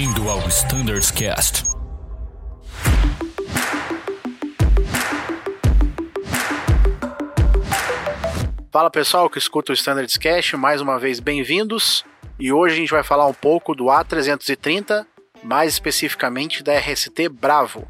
Bem-vindo ao Standards Cast. Fala pessoal que escuta o Standards Cast, mais uma vez bem-vindos. E hoje a gente vai falar um pouco do A330, mais especificamente da RST Bravo.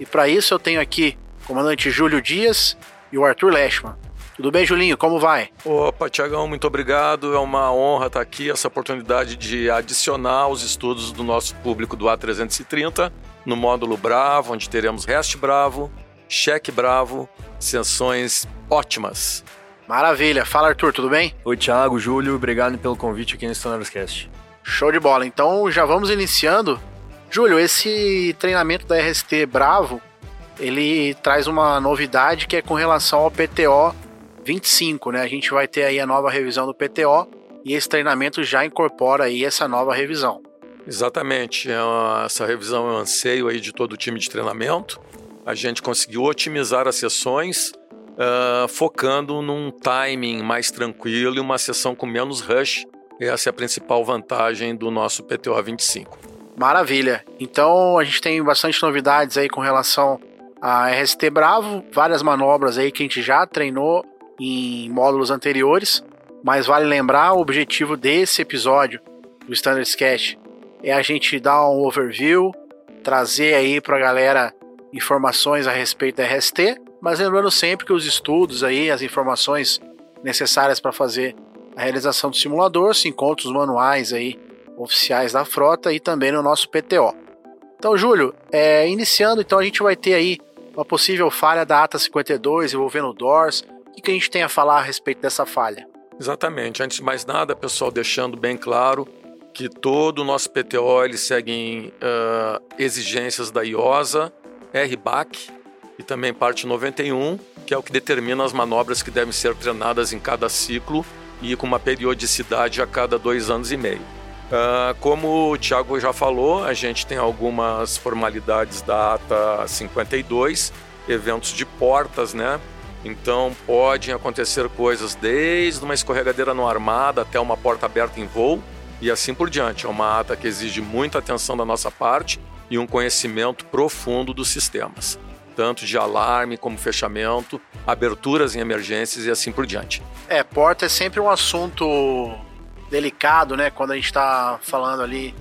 E para isso eu tenho aqui o comandante Júlio Dias e o Arthur Leschman. Tudo bem, Julinho? Como vai? Opa, Tiagão, muito obrigado. É uma honra estar aqui, essa oportunidade de adicionar os estudos do nosso público do A330 no módulo Bravo, onde teremos REST Bravo, Cheque Bravo, sessões ótimas. Maravilha. Fala, Arthur, tudo bem? Oi, Thiago, Júlio, obrigado pelo convite aqui no Stonerscast. Show de bola. Então já vamos iniciando. Júlio, esse treinamento da RST Bravo, ele traz uma novidade que é com relação ao PTO 25, né? A gente vai ter aí a nova revisão do PTO e esse treinamento já incorpora aí essa nova revisão. Exatamente. É essa revisão é um anseio aí de todo o time de treinamento. A gente conseguiu otimizar as sessões, uh, focando num timing mais tranquilo e uma sessão com menos rush. Essa é a principal vantagem do nosso PTO 25. Maravilha. Então a gente tem bastante novidades aí com relação à RST Bravo, várias manobras aí que a gente já treinou em módulos anteriores, mas vale lembrar o objetivo desse episódio do Standard Sketch é a gente dar um overview, trazer aí para a galera informações a respeito da RST, mas lembrando sempre que os estudos aí, as informações necessárias para fazer a realização do simulador se encontram os manuais aí oficiais da frota e também no nosso PTO. Então, Júlio, é, iniciando, então a gente vai ter aí uma possível falha da ATA 52 envolvendo o DORS, que, que a gente tem a falar a respeito dessa falha? Exatamente. Antes de mais nada, pessoal, deixando bem claro que todo o nosso PTO ele segue uh, exigências da IOSA, RBAC e também parte 91, que é o que determina as manobras que devem ser treinadas em cada ciclo e com uma periodicidade a cada dois anos e meio. Uh, como o Thiago já falou, a gente tem algumas formalidades da ATA 52, eventos de portas, né? Então podem acontecer coisas desde uma escorregadeira no armada até uma porta aberta em voo e assim por diante. É uma ata que exige muita atenção da nossa parte e um conhecimento profundo dos sistemas, tanto de alarme como fechamento, aberturas em emergências e assim por diante. É, porta é sempre um assunto delicado, né? Quando a gente está falando ali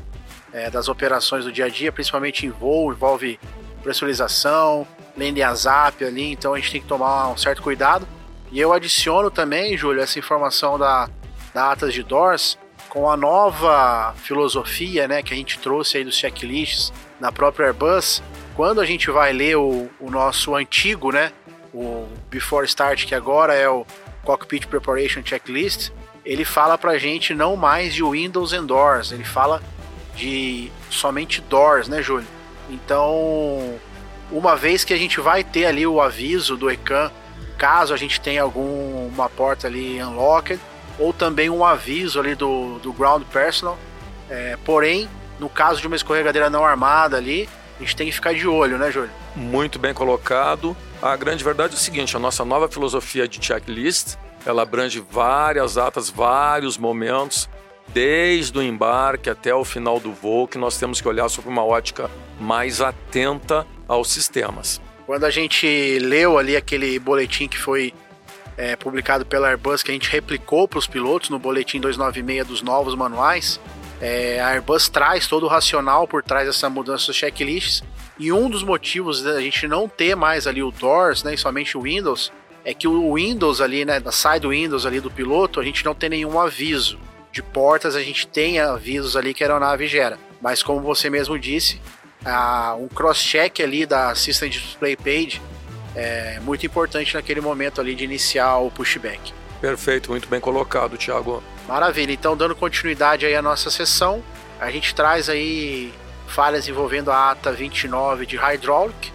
é, das operações do dia a dia, principalmente em voo, envolve pressurização, lendo a zap ali, então a gente tem que tomar um certo cuidado. E eu adiciono também, Júlio, essa informação da, da Atas de Doors com a nova filosofia né, que a gente trouxe aí dos checklists na própria Airbus. Quando a gente vai ler o, o nosso antigo, né, o Before Start, que agora é o Cockpit Preparation Checklist, ele fala pra gente não mais de Windows and Doors, ele fala de somente Doors, né, Júlio? Então, uma vez que a gente vai ter ali o aviso do ECAN, caso a gente tenha alguma porta ali unlocked, ou também um aviso ali do, do ground personal. É, porém, no caso de uma escorregadeira não armada ali, a gente tem que ficar de olho, né, Júlio? Muito bem colocado. A grande verdade é o seguinte: a nossa nova filosofia de checklist ela abrange várias atas, vários momentos, desde o embarque até o final do voo, que nós temos que olhar sobre uma ótica mais atenta aos sistemas. Quando a gente leu ali aquele boletim que foi é, publicado pela Airbus, que a gente replicou para os pilotos no boletim 296 dos novos manuais, é, a Airbus traz todo o racional por trás dessa mudança dos checklists. E um dos motivos da gente não ter mais ali o Doors, né, e somente o Windows, é que o Windows ali, né, side do Windows ali do piloto, a gente não tem nenhum aviso. De portas a gente tem avisos ali que a aeronave gera. Mas como você mesmo disse, a, um cross-check ali da System Display Page é muito importante naquele momento ali de iniciar o pushback. Perfeito, muito bem colocado, Thiago. Maravilha, então dando continuidade aí à nossa sessão, a gente traz aí falhas envolvendo a ata 29 de Hydraulic.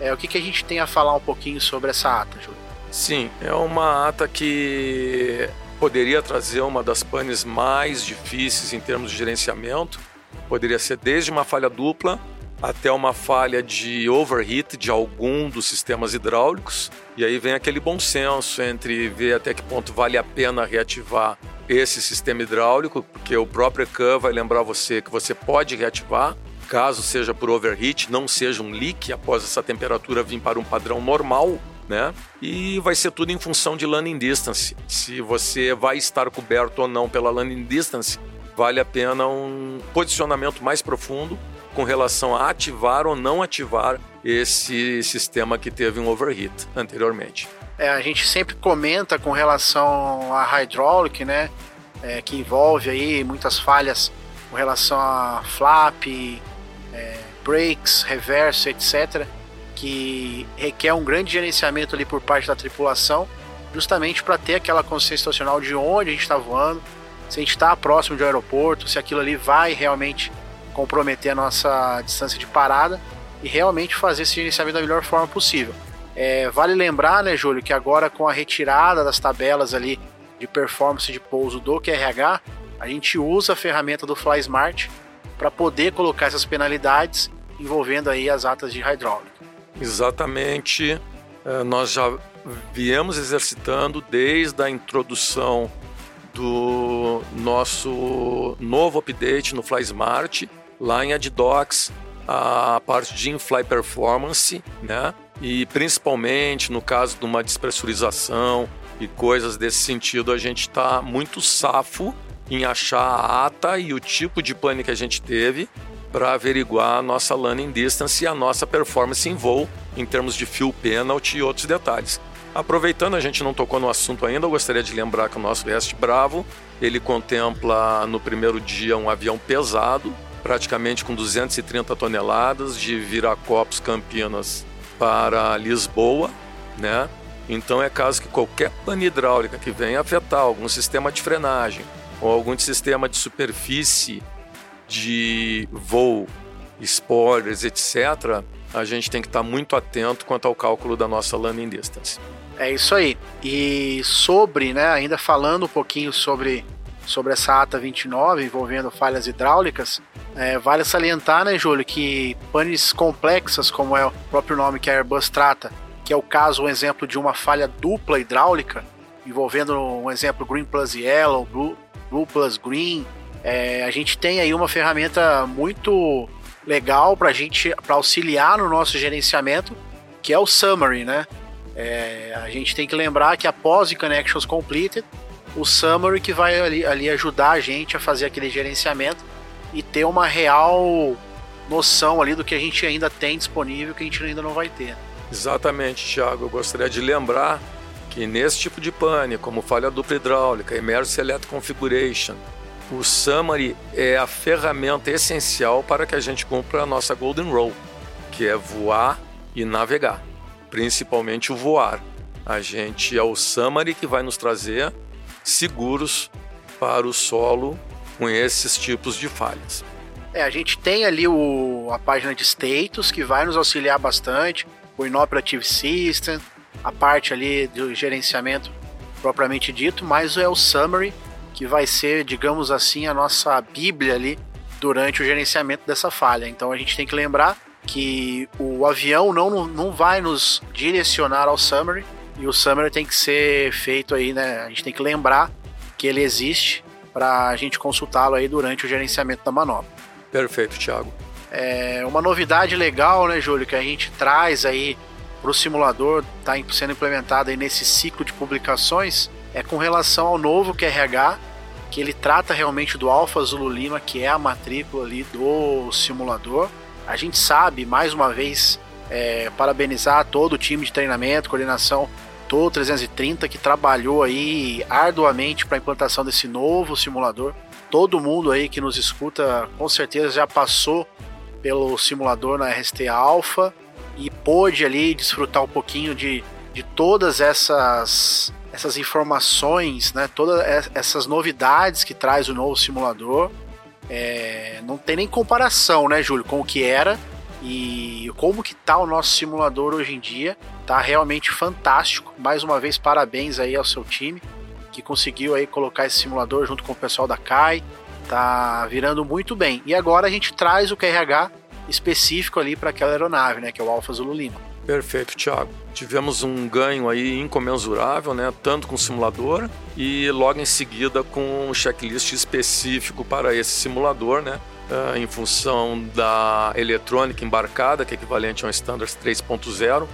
É, o que, que a gente tem a falar um pouquinho sobre essa ata, Júlio? Sim, é uma ata que poderia trazer uma das panes mais difíceis em termos de gerenciamento. Poderia ser desde uma falha dupla até uma falha de overheat de algum dos sistemas hidráulicos. E aí vem aquele bom senso entre ver até que ponto vale a pena reativar esse sistema hidráulico, porque o próprio ECAN vai lembrar você que você pode reativar, caso seja por overheat, não seja um leak após essa temperatura vir para um padrão normal, né? E vai ser tudo em função de landing distance. Se você vai estar coberto ou não pela landing distance, vale a pena um posicionamento mais profundo com relação a ativar ou não ativar esse sistema que teve um overheat anteriormente. É, a gente sempre comenta com relação a hydraulic, né? É, que envolve aí muitas falhas com relação a flap, é, brakes, reverso, etc. Que requer um grande gerenciamento ali por parte da tripulação, justamente para ter aquela consciência situacional de onde a gente está voando, se a gente está próximo de um aeroporto, se aquilo ali vai realmente comprometer a nossa distância de parada e realmente fazer esse gerenciamento da melhor forma possível. É, vale lembrar, né, Júlio, que agora com a retirada das tabelas ali de performance de pouso do QRH, a gente usa a ferramenta do FlySmart para poder colocar essas penalidades envolvendo aí as atas de hidráulica. Exatamente. É, nós já viemos exercitando desde a introdução do nosso novo update no FlySmart, lá em AdDocs, a parte de in-fly performance, né? E principalmente no caso de uma despressurização e coisas desse sentido, a gente está muito safo em achar a ata e o tipo de pane que a gente teve para averiguar a nossa landing distance e a nossa performance em voo em termos de fuel penalty e outros detalhes. Aproveitando, a gente não tocou no assunto ainda, eu gostaria de lembrar que o nosso Rest Bravo, ele contempla no primeiro dia um avião pesado, praticamente com 230 toneladas de Viracopos Campinas para Lisboa, né? Então é caso que qualquer pane hidráulica que venha afetar algum sistema de frenagem ou algum sistema de superfície de voo, spoilers, etc., a gente tem que estar muito atento quanto ao cálculo da nossa landing distance. É isso aí. E sobre, né, ainda falando um pouquinho sobre, sobre essa ata 29 envolvendo falhas hidráulicas, é, vale salientar, né, Júlio, que panes complexas, como é o próprio nome que a Airbus trata, que é o caso, um exemplo de uma falha dupla hidráulica, envolvendo um exemplo Green Plus Yellow, Blue, Blue Plus Green, é, a gente tem aí uma ferramenta muito legal para gente para auxiliar no nosso gerenciamento, que é o Summary, né? É, a gente tem que lembrar que após o Connections Completed, o Summary que vai ali, ali ajudar a gente a fazer aquele gerenciamento e ter uma real noção ali do que a gente ainda tem disponível que a gente ainda não vai ter. Exatamente, Thiago. Eu gostaria de lembrar que nesse tipo de pane, como falha dupla hidráulica, Emergency Electric Configuration, o Summary é a ferramenta essencial para que a gente cumpra a nossa Golden Rule, que é voar e navegar principalmente o voar. A gente é o summary que vai nos trazer seguros para o solo com esses tipos de falhas. É, a gente tem ali o, a página de status que vai nos auxiliar bastante, o Inoperative System, a parte ali do gerenciamento propriamente dito, mas é o summary que vai ser, digamos assim, a nossa bíblia ali durante o gerenciamento dessa falha. Então a gente tem que lembrar que o avião não, não vai nos direcionar ao summary e o summary tem que ser feito aí, né? A gente tem que lembrar que ele existe para a gente consultá-lo aí durante o gerenciamento da manobra. Perfeito, Thiago. É uma novidade legal, né, Júlio, que a gente traz aí para o simulador, está sendo implementado aí nesse ciclo de publicações, é com relação ao novo QRH, que ele trata realmente do Alfa Zulu Lima, que é a matrícula ali do simulador a gente sabe, mais uma vez, é, parabenizar todo o time de treinamento, coordenação, todo 330 que trabalhou aí arduamente para a implantação desse novo simulador. Todo mundo aí que nos escuta, com certeza já passou pelo simulador na RST Alpha e pôde ali desfrutar um pouquinho de, de todas essas essas informações, né, todas essas novidades que traz o novo simulador. É, não tem nem comparação, né, Júlio, com o que era e como que tá o nosso simulador hoje em dia. Tá realmente fantástico. Mais uma vez, parabéns aí ao seu time que conseguiu aí colocar esse simulador junto com o pessoal da CAI. Tá virando muito bem. E agora a gente traz o QRH específico ali para aquela aeronave, né, que é o Alfa Zulu Lima. Perfeito, Thiago. Tivemos um ganho aí incomensurável, né? Tanto com o simulador e logo em seguida com um checklist específico para esse simulador, né? Uh, em função da eletrônica embarcada, que é equivalente a um Standards 3.0,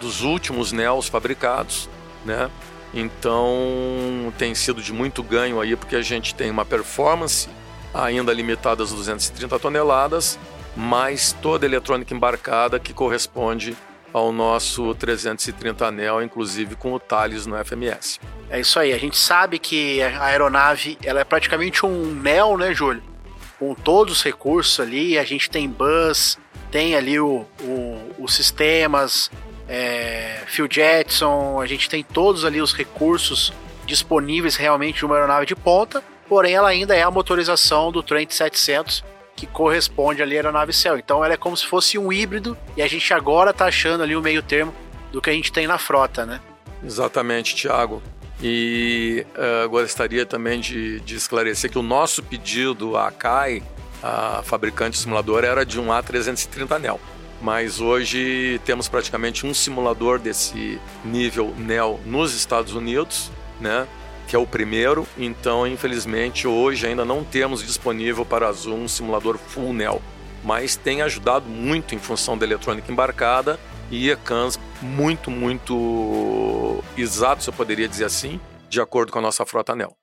dos últimos NEOs fabricados, né? Então tem sido de muito ganho aí, porque a gente tem uma performance ainda limitada às 230 toneladas, mais toda a eletrônica embarcada que corresponde ao nosso 330 anel, inclusive com o Thales no FMS. É isso aí, a gente sabe que a aeronave ela é praticamente um NEO, né, Júlio? Com todos os recursos ali, a gente tem bus, tem ali o, o, os sistemas, é, Phil Jetson, a gente tem todos ali os recursos disponíveis realmente de uma aeronave de ponta, porém ela ainda é a motorização do Trent 700, que corresponde ali à aeronave Cell. Então ela é como se fosse um híbrido e a gente agora está achando ali o meio termo do que a gente tem na frota, né? Exatamente, Tiago. E uh, gostaria também de, de, esclarecer que o nosso pedido à CAI, a fabricante de simulador, era de um A330 NEL. Mas hoje temos praticamente um simulador desse nível NEL nos Estados Unidos, né? que é o primeiro, então infelizmente hoje ainda não temos disponível para a Zoom um simulador full NEL, mas tem ajudado muito em função da eletrônica embarcada e ECANs muito, muito exatos, eu poderia dizer assim, de acordo com a nossa frota NEL.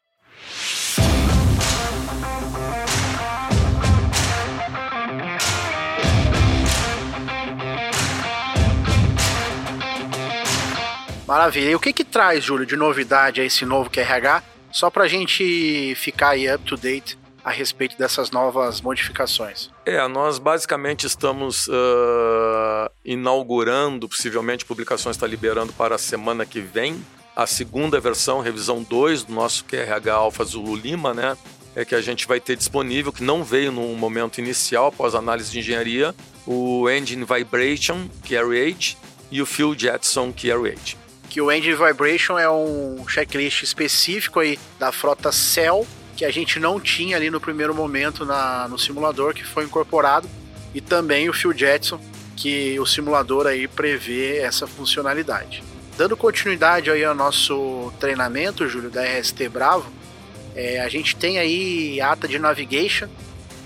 Maravilha. E o que que traz, Júlio, de novidade a esse novo QRH? Só para a gente ficar aí up to date a respeito dessas novas modificações. É, nós basicamente estamos uh, inaugurando, possivelmente a publicação está liberando para a semana que vem, a segunda versão, revisão 2 do nosso QRH Alpha Zulu Lima, né? É que a gente vai ter disponível, que não veio no momento inicial, após análise de engenharia, o Engine Vibration Carry 8 e o Fuel Jetson Carry 8 que o Engine Vibration é um checklist específico aí da frota Cell que a gente não tinha ali no primeiro momento na, no simulador que foi incorporado e também o Fuel Jetson que o simulador aí prevê essa funcionalidade. Dando continuidade aí ao nosso treinamento, Júlio, da RST Bravo, é, a gente tem aí ata de navigation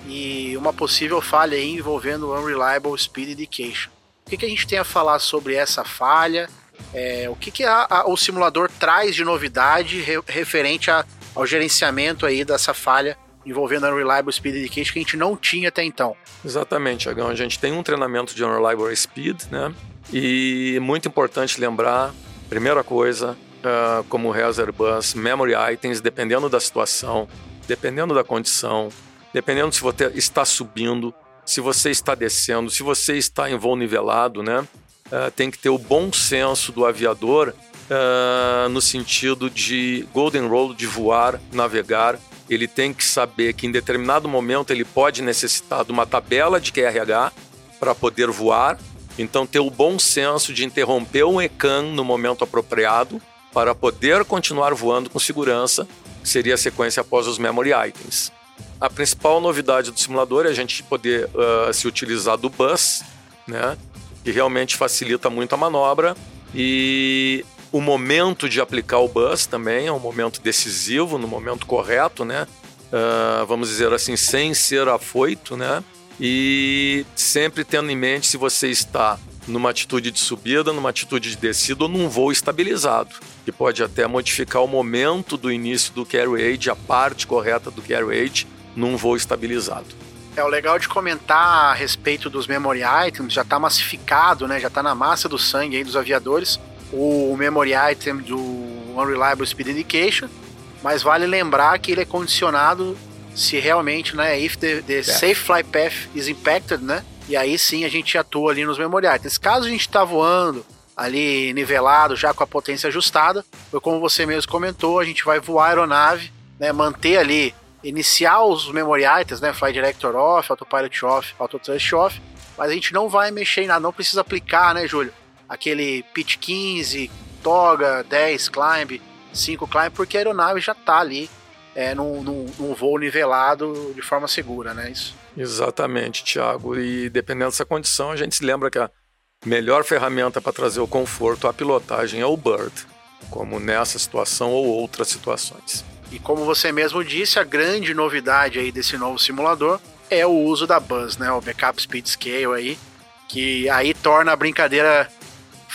e uma possível falha aí envolvendo Unreliable Speed Indication. O que, que a gente tem a falar sobre essa falha? É, o que, que a, a, o simulador traz de novidade re, referente a, ao gerenciamento aí dessa falha envolvendo Unreliable Speed Indication que a gente não tinha até então? Exatamente, Agão. A gente tem um treinamento de Unreliable Speed, né? E muito importante lembrar, primeira coisa, uh, como reza Airbus, memory items, dependendo da situação, dependendo da condição, dependendo se você está subindo, se você está descendo, se você está em voo nivelado, né? uh, tem que ter o bom senso do aviador uh, no sentido de golden rule, de voar, navegar. Ele tem que saber que em determinado momento ele pode necessitar de uma tabela de QRH para poder voar. Então, ter o bom senso de interromper um ECAN no momento apropriado para poder continuar voando com segurança, seria a sequência após os memory items. A principal novidade do simulador é a gente poder uh, se utilizar do bus, né? que realmente facilita muito a manobra e o momento de aplicar o bus também é um momento decisivo, no momento correto, né? Uh, vamos dizer assim, sem ser afoito, né? E sempre tendo em mente se você está numa atitude de subida, numa atitude de descida ou num voo estabilizado, que pode até modificar o momento do início do carry age, a parte correta do carry age, num voo estabilizado. É, o legal de comentar a respeito dos memory items, já está massificado, né? Já está na massa do sangue aí dos aviadores, o memory item do Unreliable Speed Indication, mas vale lembrar que ele é condicionado se realmente, né, if the, the safe flight path is impacted, né? E aí sim a gente atua ali nos memory items. Caso a gente está voando ali nivelado, já com a potência ajustada, foi como você mesmo comentou, a gente vai voar a aeronave, né, manter ali iniciar os memory items, né? Fly Director off, Autopilot off, Autotrust off, mas a gente não vai mexer em nada, não precisa aplicar, né, Júlio? Aquele pitch 15, toga, 10 climb, 5 climb, porque a aeronave já está ali é, num, num, num, voo nivelado de forma segura, né? Isso. Exatamente, Tiago. E dependendo dessa condição, a gente se lembra que a melhor ferramenta para trazer o conforto à pilotagem é o Bird, como nessa situação ou outras situações. E como você mesmo disse, a grande novidade aí desse novo simulador é o uso da Buzz, né? O Backup Speed Scale aí, que aí torna a brincadeira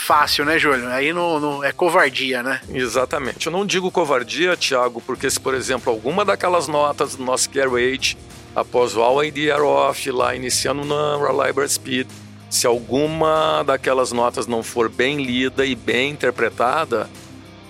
fácil, né, Júlio? Aí não, não, é covardia, né? Exatamente. Eu não digo covardia, Thiago, porque se, por exemplo, alguma daquelas notas do nosso Care Rate, após o All ADR Off, lá iniciando na Reliable Speed, se alguma daquelas notas não for bem lida e bem interpretada,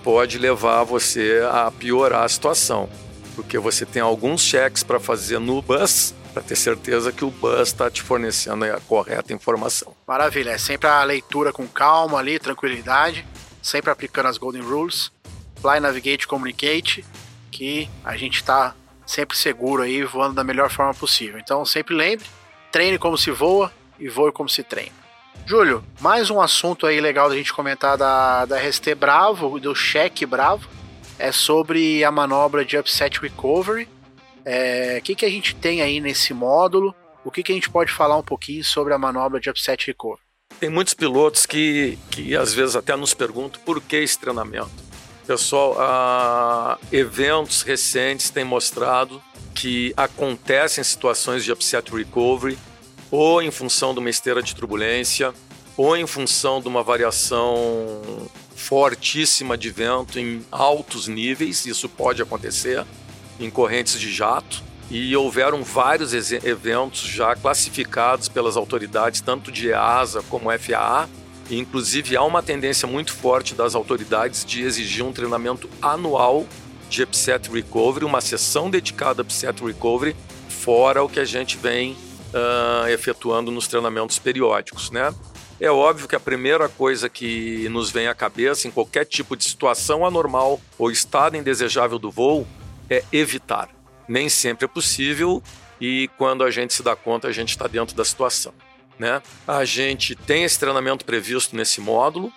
pode levar você a piorar a situação. Porque você tem alguns cheques para fazer no bus para ter certeza que o bus está te fornecendo a correta informação. Maravilha, é sempre a leitura com calma ali, tranquilidade, sempre aplicando as Golden Rules. Fly, Navigate, Communicate, que a gente está sempre seguro aí, voando da melhor forma possível. Então sempre lembre, treine como se voa e voe como se treina. Júlio, mais um assunto aí legal da gente comentar da, da RST Bravo, do cheque Bravo, é sobre a manobra de Upset Recovery, é, o que, que a gente tem aí nesse módulo? O que, que a gente pode falar um pouquinho sobre a manobra de upset recovery? Tem muitos pilotos que, que às vezes até nos perguntam por que esse treinamento. Pessoal, ah, eventos recentes têm mostrado que acontecem situações de upset recovery ou em função de uma esteira de turbulência ou em função de uma variação fortíssima de vento em altos níveis, isso pode acontecer em correntes de jato e houveram vários eventos já classificados pelas autoridades, tanto de EASA como FAA. E, inclusive, há uma tendência muito forte das autoridades de exigir um treinamento anual de upset recovery, uma sessão dedicada a upset recovery, fora o que a gente vem uh, efetuando nos treinamentos periódicos, né? É óbvio que a primeira coisa que nos vem à cabeça em qualquer tipo de situação anormal ou estado indesejável do voo é evitar. Nem sempre é possível e quando a gente se dá conta, a gente está dentro da situação. Né? A gente tem esse treinamento previsto nesse módulo.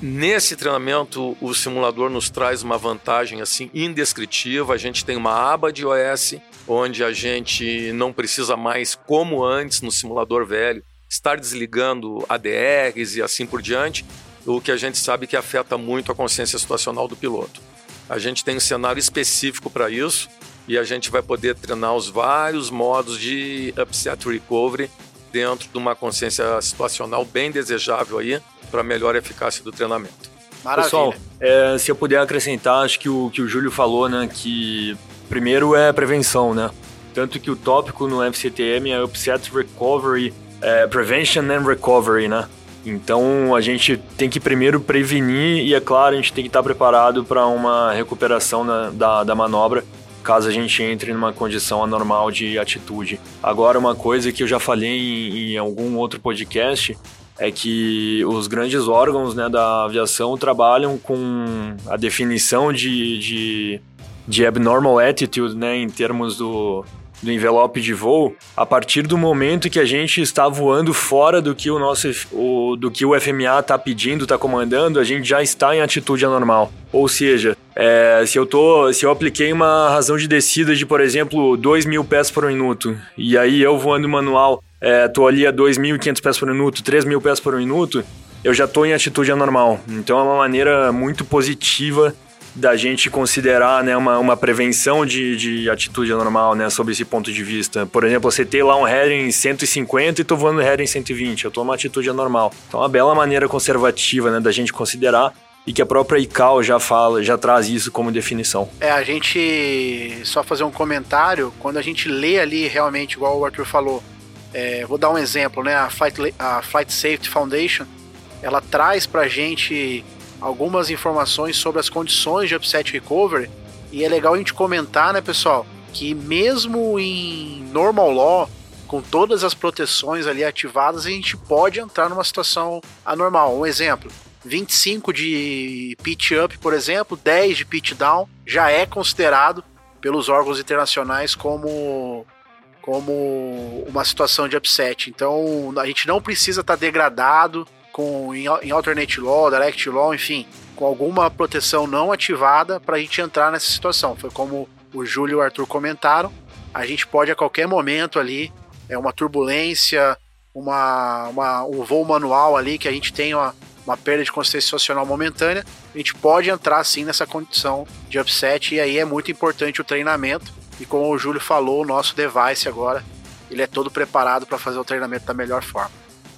Nesse treinamento, o simulador nos traz uma vantagem assim indescritível. A gente tem uma aba de OS onde a gente não precisa mais, como antes no simulador velho, estar desligando ADRs e assim por diante, o que a gente sabe que afeta muito a consciência situacional do piloto. A gente tem um cenário específico para isso e a gente vai poder treinar os vários modos de upset recovery dentro de uma consciência situacional bem desejável aí para melhor eficácia do treinamento. Maravilha. Pessoal, é, se eu puder acrescentar, acho que o que o Júlio falou, né, que primeiro é prevenção, né? Tanto que o tópico no FCTM é Upset Recovery, é, Prevention and Recovery, né? Então a gente tem que primeiro prevenir e, é claro, a gente tem que estar preparado para uma recuperação na, da, da manobra caso a gente entre numa condição anormal de atitude. Agora, uma coisa que eu já falei em, em algum outro podcast é que os grandes órgãos né, da aviação trabalham com a definição de, de, de abnormal attitude né, em termos do, do envelope de voo a partir do momento que a gente está voando fora do que o nosso o, do que o FMA está pedindo, está comandando, a gente já está em atitude anormal. Ou seja, é, se eu tô, se eu apliquei uma razão de descida de, por exemplo, 2 mil pés por minuto, e aí eu voando manual, é, tô ali a 2.500 pés por minuto, 3 mil pés por minuto, eu já estou em atitude anormal. Então é uma maneira muito positiva da gente considerar né, uma, uma prevenção de, de atitude anormal né, sobre esse ponto de vista. Por exemplo, você ter lá um heading 150 e tô voando heading 120, eu tô uma atitude anormal. Então, é uma bela maneira conservativa né, da gente considerar e que a própria ICAO já fala, já traz isso como definição. É, a gente só fazer um comentário, quando a gente lê ali realmente, igual o Arthur falou, é, vou dar um exemplo, né? A Flight, a Flight Safety Foundation, ela traz pra gente algumas informações sobre as condições de upset recovery. E é legal a gente comentar, né, pessoal, que mesmo em normal law, com todas as proteções ali ativadas, a gente pode entrar numa situação anormal. Um exemplo: 25 de pitch up, por exemplo, 10 de pitch down, já é considerado pelos órgãos internacionais como como uma situação de upset. Então a gente não precisa estar tá degradado com em, em alternate law, direct law, enfim, com alguma proteção não ativada para a gente entrar nessa situação. Foi como o Júlio e o Arthur comentaram, a gente pode a qualquer momento ali, é uma turbulência, uma, uma, um voo manual ali, que a gente tem uma, uma perda de consciência sociocional momentânea, a gente pode entrar sim nessa condição de upset, e aí é muito importante o treinamento. E como o Júlio falou, o nosso device agora, ele é todo preparado para fazer o treinamento da melhor forma.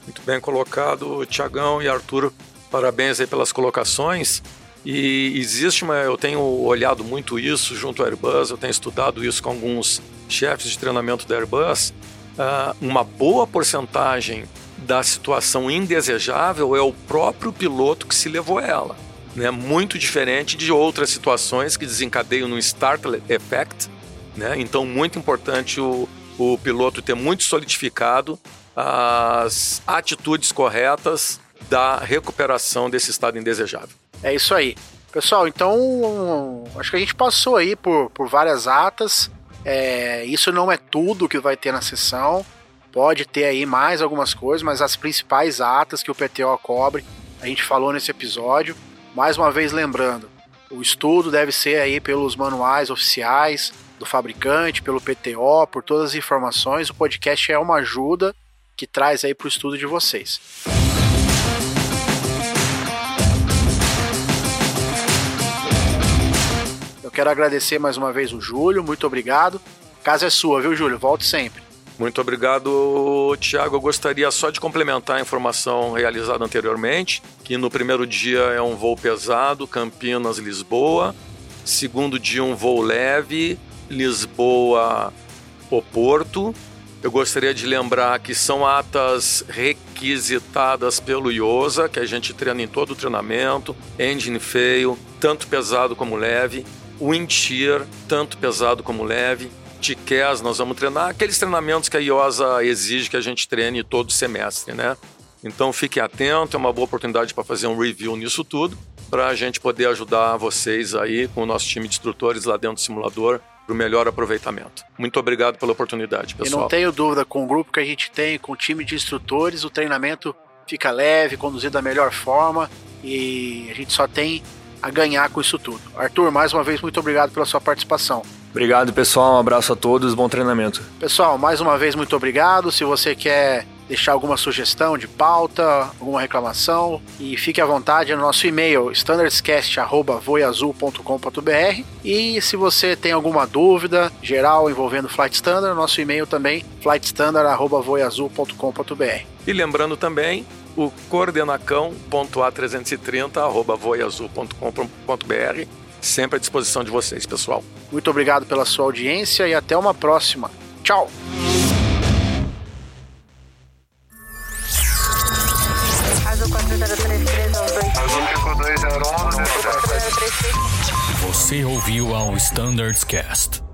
Muito bem colocado, Tiagão e Arthur. Parabéns aí pelas colocações. E existe uma, eu tenho olhado muito isso junto ao Airbus, eu tenho estudado isso com alguns chefes de treinamento da Airbus. Uh, uma boa porcentagem da situação indesejável é o próprio piloto que se levou a ela. Né? Muito diferente de outras situações que desencadeiam no startle effect. Né? Então, muito importante o, o piloto ter muito solidificado as atitudes corretas da recuperação desse estado indesejável. É isso aí. Pessoal, então acho que a gente passou aí por, por várias atas. É, isso não é tudo que vai ter na sessão. Pode ter aí mais algumas coisas, mas as principais atas que o PTO cobre, a gente falou nesse episódio. Mais uma vez lembrando, o estudo deve ser aí pelos manuais oficiais do fabricante, pelo PTO, por todas as informações. O podcast é uma ajuda que traz aí para o estudo de vocês. Eu quero agradecer mais uma vez o Júlio, muito obrigado. casa é sua, viu, Júlio? Volte sempre. Muito obrigado, Tiago. Eu gostaria só de complementar a informação realizada anteriormente, que no primeiro dia é um voo pesado, Campinas-Lisboa. Segundo dia, um voo leve, Lisboa-Porto. Eu gostaria de lembrar que são atas requisitadas pelo IOSA, que a gente treina em todo o treinamento, engine fail, tanto pesado como leve wind shear, tanto pesado como leve, TCAS, nós vamos treinar aqueles treinamentos que a IOSA exige que a gente treine todo semestre, né? Então fique atento, é uma boa oportunidade para fazer um review nisso tudo, para a gente poder ajudar vocês aí com o nosso time de instrutores lá dentro do simulador para o melhor aproveitamento. Muito obrigado pela oportunidade, pessoal. E não tenho dúvida, com o grupo que a gente tem, com o time de instrutores, o treinamento fica leve, conduzido da melhor forma e a gente só tem a ganhar com isso tudo. Arthur, mais uma vez, muito obrigado pela sua participação. Obrigado, pessoal. Um abraço a todos. Bom treinamento. Pessoal, mais uma vez, muito obrigado. Se você quer deixar alguma sugestão de pauta, alguma reclamação, e fique à vontade no nosso e-mail standardscast@voiazul.com.br. E se você tem alguma dúvida geral envolvendo Flight Standard, nosso e-mail também flightstandard@voiazul.com.br. E lembrando também o coordenacão.a330.voiazul.com.br sempre à disposição de vocês, pessoal. Muito obrigado pela sua audiência e até uma próxima. Tchau! Você ouviu ao Standards Cast.